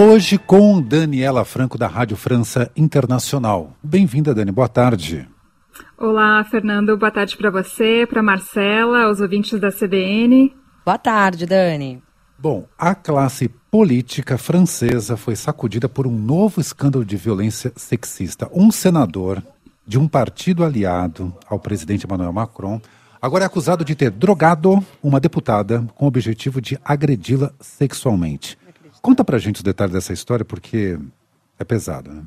Hoje com Daniela Franco, da Rádio França Internacional. Bem-vinda, Dani. Boa tarde. Olá, Fernando. Boa tarde para você, para Marcela, aos ouvintes da CBN. Boa tarde, Dani. Bom, a classe política francesa foi sacudida por um novo escândalo de violência sexista. Um senador de um partido aliado ao presidente Emmanuel Macron agora é acusado de ter drogado uma deputada com o objetivo de agredi-la sexualmente. Conta pra gente os detalhes dessa história, porque é pesado, né?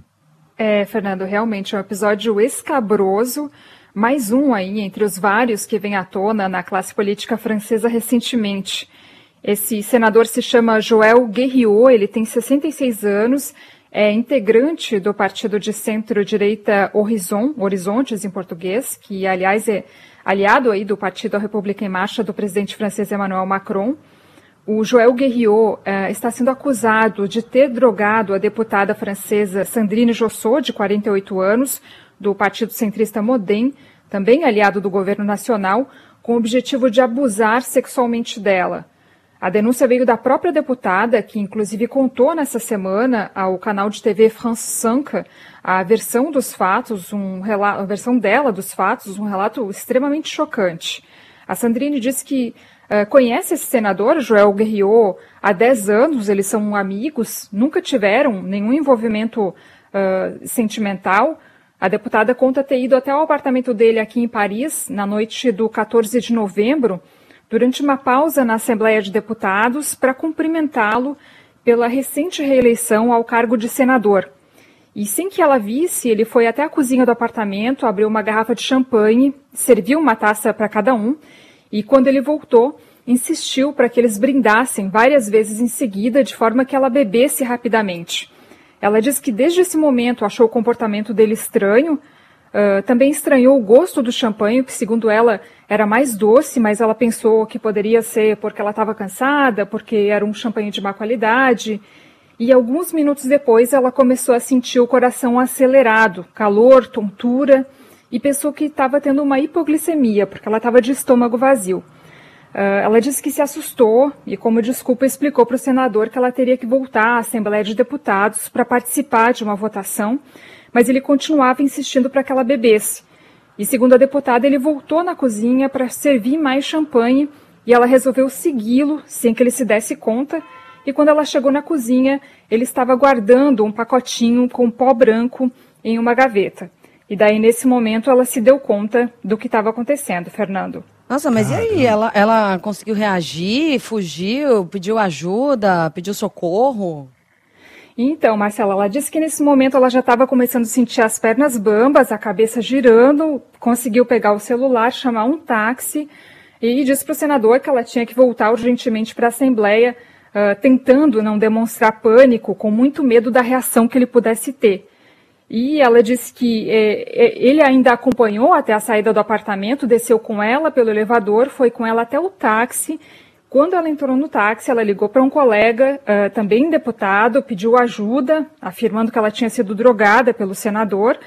É, Fernando, realmente é um episódio escabroso, mais um aí entre os vários que vem à tona na classe política francesa recentemente. Esse senador se chama Joël Guerriot, ele tem 66 anos, é integrante do partido de centro-direita Horizon, Horizontes em português, que aliás é aliado aí do Partido República em Marcha do presidente francês Emmanuel Macron. O Joël Guerriot eh, está sendo acusado de ter drogado a deputada francesa Sandrine Jossot, de 48 anos, do partido centrista Modem, também aliado do governo nacional, com o objetivo de abusar sexualmente dela. A denúncia veio da própria deputada, que inclusive contou nessa semana ao canal de TV France 5 a versão dos fatos, um a versão dela dos fatos, um relato extremamente chocante. A Sandrine disse que uh, conhece esse senador, Joel Guerriot, há 10 anos, eles são amigos, nunca tiveram nenhum envolvimento uh, sentimental. A deputada conta ter ido até o apartamento dele aqui em Paris, na noite do 14 de novembro, durante uma pausa na Assembleia de Deputados para cumprimentá-lo pela recente reeleição ao cargo de senador. E sem que ela visse, ele foi até a cozinha do apartamento, abriu uma garrafa de champanhe, serviu uma taça para cada um, e quando ele voltou, insistiu para que eles brindassem várias vezes em seguida, de forma que ela bebesse rapidamente. Ela diz que desde esse momento achou o comportamento dele estranho, Uh, também estranhou o gosto do champanhe, que segundo ela era mais doce, mas ela pensou que poderia ser porque ela estava cansada, porque era um champanhe de má qualidade. E alguns minutos depois ela começou a sentir o coração acelerado, calor, tontura, e pensou que estava tendo uma hipoglicemia, porque ela estava de estômago vazio. Uh, ela disse que se assustou e, como desculpa, explicou para o senador que ela teria que voltar à Assembleia de Deputados para participar de uma votação mas ele continuava insistindo para que ela bebesse. E segundo a deputada, ele voltou na cozinha para servir mais champanhe e ela resolveu segui-lo sem que ele se desse conta. E quando ela chegou na cozinha, ele estava guardando um pacotinho com pó branco em uma gaveta. E daí, nesse momento, ela se deu conta do que estava acontecendo, Fernando. Nossa, mas Caramba. e aí? Ela, ela conseguiu reagir, fugiu, pediu ajuda, pediu socorro? Então, Marcela, ela disse que nesse momento ela já estava começando a sentir as pernas bambas, a cabeça girando, conseguiu pegar o celular, chamar um táxi e disse para o senador que ela tinha que voltar urgentemente para a Assembleia, uh, tentando não demonstrar pânico, com muito medo da reação que ele pudesse ter. E ela disse que é, ele ainda acompanhou até a saída do apartamento, desceu com ela pelo elevador, foi com ela até o táxi quando ela entrou no táxi, ela ligou para um colega, uh, também deputado, pediu ajuda, afirmando que ela tinha sido drogada pelo senador.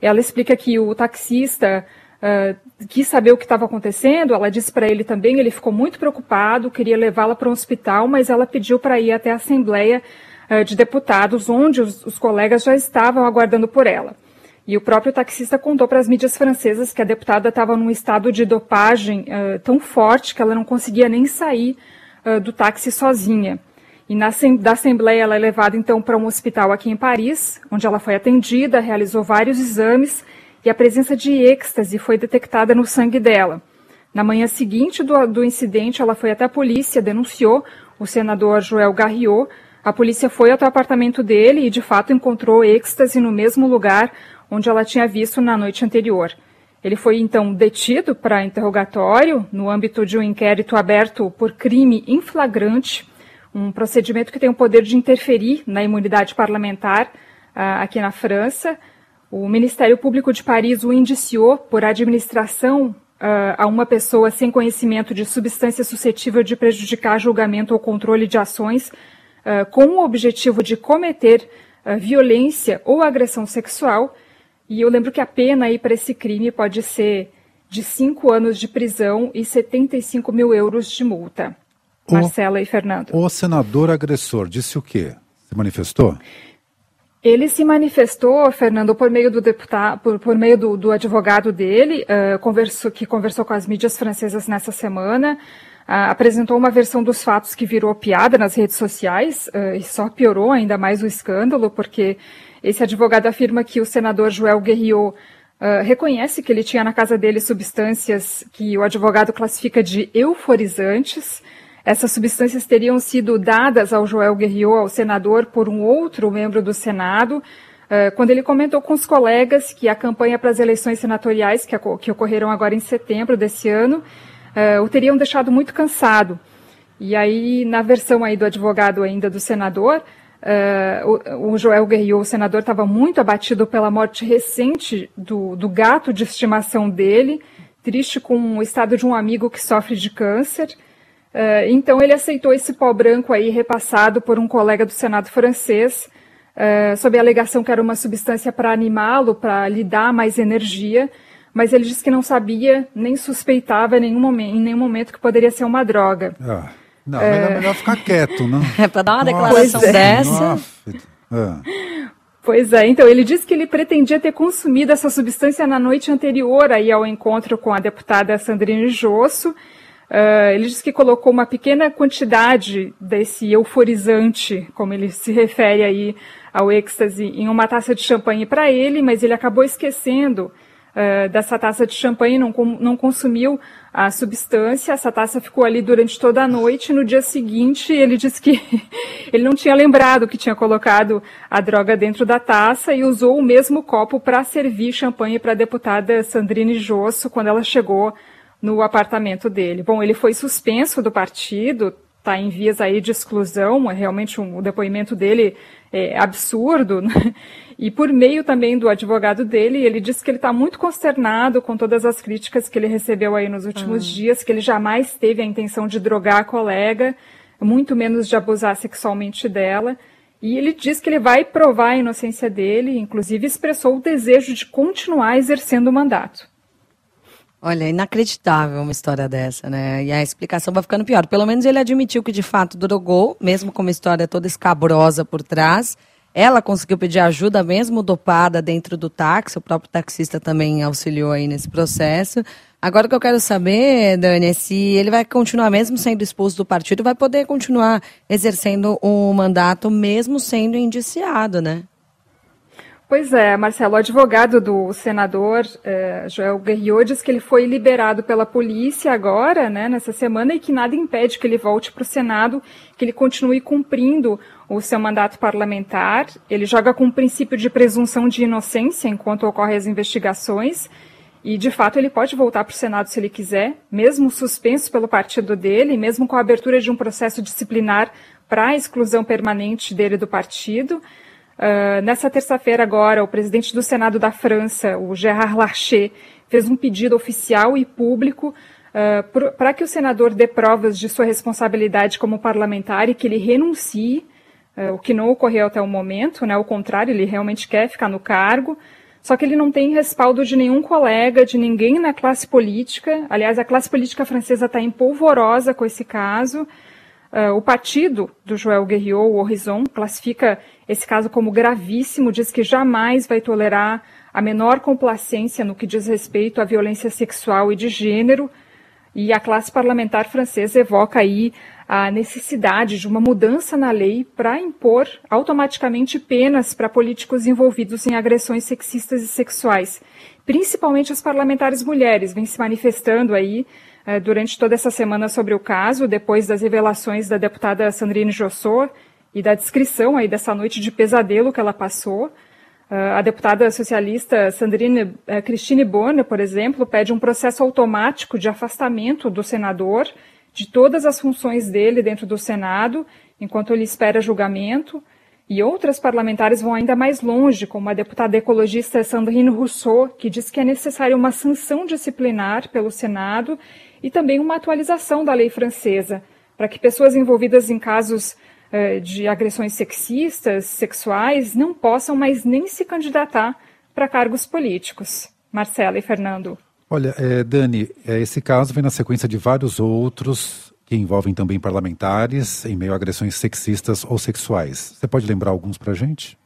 Ela explica que o taxista uh, quis saber o que estava acontecendo. Ela disse para ele também, ele ficou muito preocupado, queria levá-la para um hospital, mas ela pediu para ir até a Assembleia de Deputados, onde os, os colegas já estavam aguardando por ela. E o próprio taxista contou para as mídias francesas que a deputada estava num estado de dopagem uh, tão forte que ela não conseguia nem sair uh, do táxi sozinha. E na, da Assembleia ela é levada então para um hospital aqui em Paris, onde ela foi atendida, realizou vários exames e a presença de êxtase foi detectada no sangue dela. Na manhã seguinte do, do incidente, ela foi até a polícia, denunciou o senador Joel Garriot. A polícia foi até o apartamento dele e, de fato, encontrou êxtase no mesmo lugar onde ela tinha visto na noite anterior. Ele foi então detido para interrogatório no âmbito de um inquérito aberto por crime em flagrante, um procedimento que tem o poder de interferir na imunidade parlamentar uh, aqui na França. O Ministério Público de Paris o indiciou por administração uh, a uma pessoa sem conhecimento de substância suscetível de prejudicar julgamento ou controle de ações, uh, com o objetivo de cometer violência ou agressão sexual e eu lembro que a pena aí para esse crime pode ser de cinco anos de prisão e 75 mil euros de multa. O, Marcela e Fernando. O senador agressor disse o quê? Se manifestou? Ele se manifestou, Fernando, por meio do deputado, por, por meio do, do, advogado dele, uh, que conversou com as mídias francesas nessa semana, uh, apresentou uma versão dos fatos que virou piada nas redes sociais uh, e só piorou ainda mais o escândalo, porque esse advogado afirma que o senador Joel Guerriot reconhece que ele tinha na casa dele substâncias que o advogado classifica de euforizantes. Essas substâncias teriam sido dadas ao Joel Guerriot, ao senador, por um outro membro do Senado, quando ele comentou com os colegas que a campanha para as eleições senatoriais, que, que ocorreram agora em setembro desse ano, eh, o teriam deixado muito cansado. E aí, na versão aí do advogado ainda do senador, uh, o, o, Joel Guerriot, o senador, estava muito abatido pela morte recente do, do, gato de estimação dele, triste com o estado de um amigo que sofre de câncer. Uh, então ele aceitou esse pó branco aí repassado por um colega do Senado francês, uh, sob a alegação que era uma substância para animá-lo, para lhe dar mais energia, mas ele disse que não sabia nem suspeitava em nenhum momento, em nenhum momento que poderia ser uma droga. Ah, não, é melhor, melhor ficar quieto, não? É para dar uma declaração é. dessa. Ah. Pois é, então ele disse que ele pretendia ter consumido essa substância na noite anterior aí ao encontro com a deputada Sandrine Josso, Uh, ele disse que colocou uma pequena quantidade desse euforizante, como ele se refere aí ao êxtase, em uma taça de champanhe para ele, mas ele acabou esquecendo uh, dessa taça de champanhe, não, não consumiu a substância, essa taça ficou ali durante toda a noite. No dia seguinte, ele disse que ele não tinha lembrado que tinha colocado a droga dentro da taça e usou o mesmo copo para servir champanhe para a deputada Sandrine Josso quando ela chegou no apartamento dele. Bom, ele foi suspenso do partido, está em vias aí de exclusão, é realmente um, o depoimento dele é absurdo, né? e por meio também do advogado dele, ele disse que ele está muito consternado com todas as críticas que ele recebeu aí nos últimos ah. dias, que ele jamais teve a intenção de drogar a colega, muito menos de abusar sexualmente dela, e ele diz que ele vai provar a inocência dele, inclusive expressou o desejo de continuar exercendo o mandato. Olha, inacreditável uma história dessa, né? E a explicação vai ficando pior. Pelo menos ele admitiu que de fato drogou, mesmo com uma história toda escabrosa por trás. Ela conseguiu pedir ajuda mesmo dopada dentro do táxi, o próprio taxista também auxiliou aí nesse processo. Agora o que eu quero saber, Dani, é se ele vai continuar mesmo sendo expulso do partido, vai poder continuar exercendo o mandato mesmo sendo indiciado, né? Pois é, Marcelo, o advogado do senador eh, Joel Guerriot diz que ele foi liberado pela polícia agora, né, nessa semana, e que nada impede que ele volte para o Senado, que ele continue cumprindo o seu mandato parlamentar. Ele joga com o princípio de presunção de inocência enquanto ocorrem as investigações. E, de fato, ele pode voltar para o Senado se ele quiser, mesmo suspenso pelo partido dele, mesmo com a abertura de um processo disciplinar para a exclusão permanente dele do partido. Uh, nessa terça-feira, agora, o presidente do Senado da França, o Gérard Larcher, fez um pedido oficial e público uh, para que o senador dê provas de sua responsabilidade como parlamentar e que ele renuncie, uh, o que não ocorreu até o momento, né? Ao contrário, ele realmente quer ficar no cargo. Só que ele não tem respaldo de nenhum colega, de ninguém na classe política. Aliás, a classe política francesa está empolvorosa com esse caso. Uh, o partido do Joel Guerriot, o Horizon, classifica esse caso como gravíssimo, diz que jamais vai tolerar a menor complacência no que diz respeito à violência sexual e de gênero. E a classe parlamentar francesa evoca aí a necessidade de uma mudança na lei para impor automaticamente penas para políticos envolvidos em agressões sexistas e sexuais. Principalmente as parlamentares mulheres vêm se manifestando aí eh, durante toda essa semana sobre o caso, depois das revelações da deputada Sandrine Jossor e da descrição aí dessa noite de pesadelo que ela passou. Uh, a deputada socialista Sandrine uh, Christine Bonner, por exemplo, pede um processo automático de afastamento do senador de todas as funções dele dentro do Senado, enquanto ele espera julgamento. E outras parlamentares vão ainda mais longe, como a deputada ecologista Sandrine Rousseau, que diz que é necessária uma sanção disciplinar pelo Senado e também uma atualização da lei francesa, para que pessoas envolvidas em casos eh, de agressões sexistas, sexuais, não possam mais nem se candidatar para cargos políticos. Marcela e Fernando. Olha, é, Dani, é, esse caso vem na sequência de vários outros que envolvem também parlamentares em meio a agressões sexistas ou sexuais. Você pode lembrar alguns para a gente?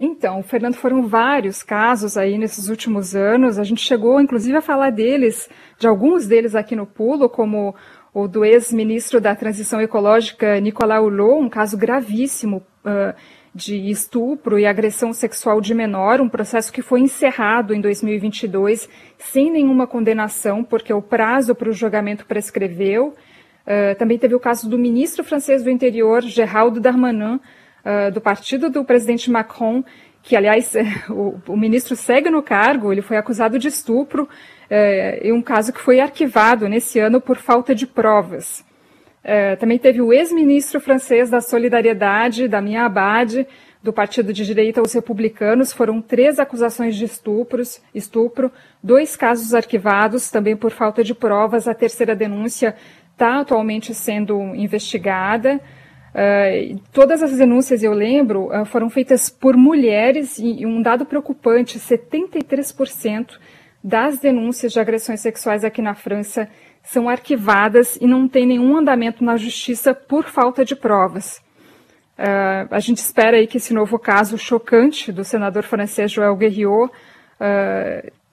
Então, Fernando, foram vários casos aí nesses últimos anos. A gente chegou, inclusive, a falar deles, de alguns deles aqui no Pulo, como o do ex-ministro da Transição Ecológica, Nicolau Hulot, um caso gravíssimo uh, de estupro e agressão sexual de menor, um processo que foi encerrado em 2022 sem nenhuma condenação, porque o prazo para o julgamento prescreveu. Uh, também teve o caso do ministro francês do Interior, Geraldo Darmanin, uh, do partido do presidente Macron, que, aliás, o, o, ministro segue no cargo, ele foi acusado de estupro, uh, em um caso que foi arquivado nesse ano por falta de provas. Uh, também teve o ex-ministro francês da Solidariedade, Damien Abad, do partido de direita Os Republicanos. Foram três acusações de estupros, estupro, dois casos arquivados, também por falta de provas. A terceira denúncia está atualmente sendo investigada. Uh, todas as denúncias, eu lembro, uh, foram feitas por mulheres e, um dado preocupante, 73% das denúncias de agressões sexuais aqui na França são arquivadas e não tem nenhum andamento na justiça por falta de provas. Uh, a gente espera aí que esse novo caso chocante do senador francês Joël Guerriot,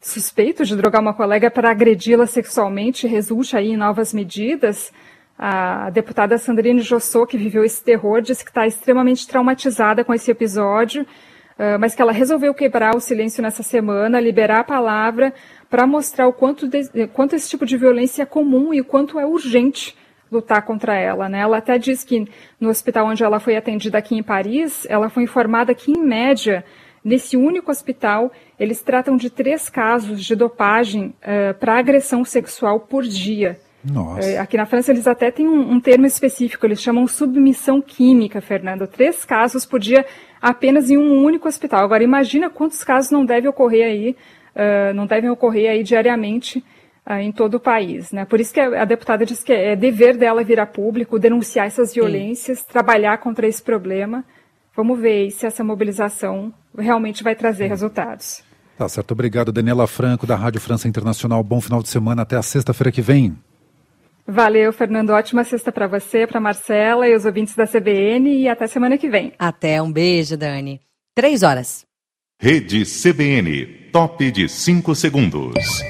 suspeito de drogar uma colega para agredi-la sexualmente, resulte aí em novas medidas. A deputada Sandrine Jossot, que viveu esse terror, disse que está extremamente traumatizada com esse episódio, uh, mas que ela resolveu quebrar o silêncio nessa semana, liberar a palavra para mostrar o quanto, de, quanto esse tipo de violência é comum e o quanto é urgente lutar contra ela. Né? Ela até diz que no hospital onde ela foi atendida aqui em Paris, ela foi informada que, em média, nesse único hospital, eles tratam de três casos de dopagem uh, para agressão sexual por dia. É, aqui na França eles até têm um, um, termo específico, eles chamam submissão química, Fernando. Três casos por dia apenas em um único hospital. Agora imagina quantos casos não devem ocorrer aí, uh, não devem ocorrer aí diariamente uh, em todo o país. Né? Por isso que a, deputada diz que é dever dela vir a público, denunciar essas violências, Sim. trabalhar contra esse problema. Vamos ver se essa mobilização realmente vai trazer Sim. resultados. Tá certo, obrigado Daniela Franco da Rádio França Internacional. Bom final de semana, até a sexta-feira que vem. Valeu, Fernando. Ótima sexta para você, para Marcela e os ouvintes da CBN e até semana que vem. Até, um beijo, Dani. Três horas. Rede CBN, top de cinco segundos.